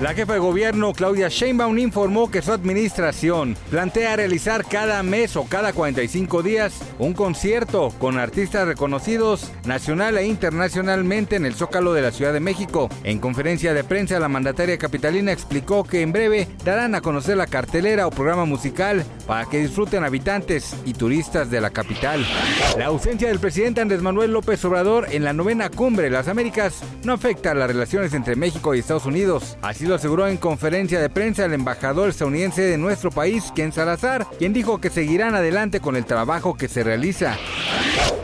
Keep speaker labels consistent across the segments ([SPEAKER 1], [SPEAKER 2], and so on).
[SPEAKER 1] La jefa de gobierno Claudia Sheinbaum informó que su administración plantea realizar cada mes o cada 45 días un concierto con artistas reconocidos nacional e internacionalmente en el Zócalo de la Ciudad de México. En conferencia de prensa, la mandataria capitalina explicó que en breve darán a conocer la cartelera o programa musical para que disfruten habitantes y turistas de la capital. La ausencia del presidente Andrés Manuel López Obrador en la novena cumbre de las Américas no afecta las relaciones entre México y Estados Unidos. Así aseguró en conferencia de prensa el embajador estadounidense de nuestro país, Ken Salazar, quien dijo que seguirán adelante con el trabajo que se realiza.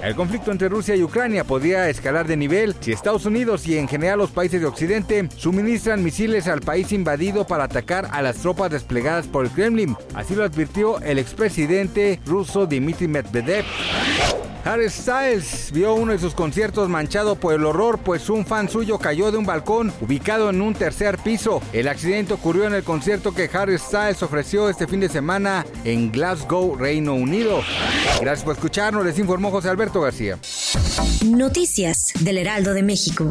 [SPEAKER 1] El conflicto entre Rusia y Ucrania podría escalar de nivel si Estados Unidos y en general los países de Occidente suministran misiles al país invadido para atacar a las tropas desplegadas por el Kremlin. Así lo advirtió el expresidente ruso Dmitry Medvedev. Harry Styles vio uno de sus conciertos manchado por el horror, pues un fan suyo cayó de un balcón ubicado en un tercer piso. El accidente ocurrió en el concierto que Harry Styles ofreció este fin de semana en Glasgow, Reino Unido. Gracias por escucharnos, les informó José Alberto García.
[SPEAKER 2] Noticias del Heraldo de México.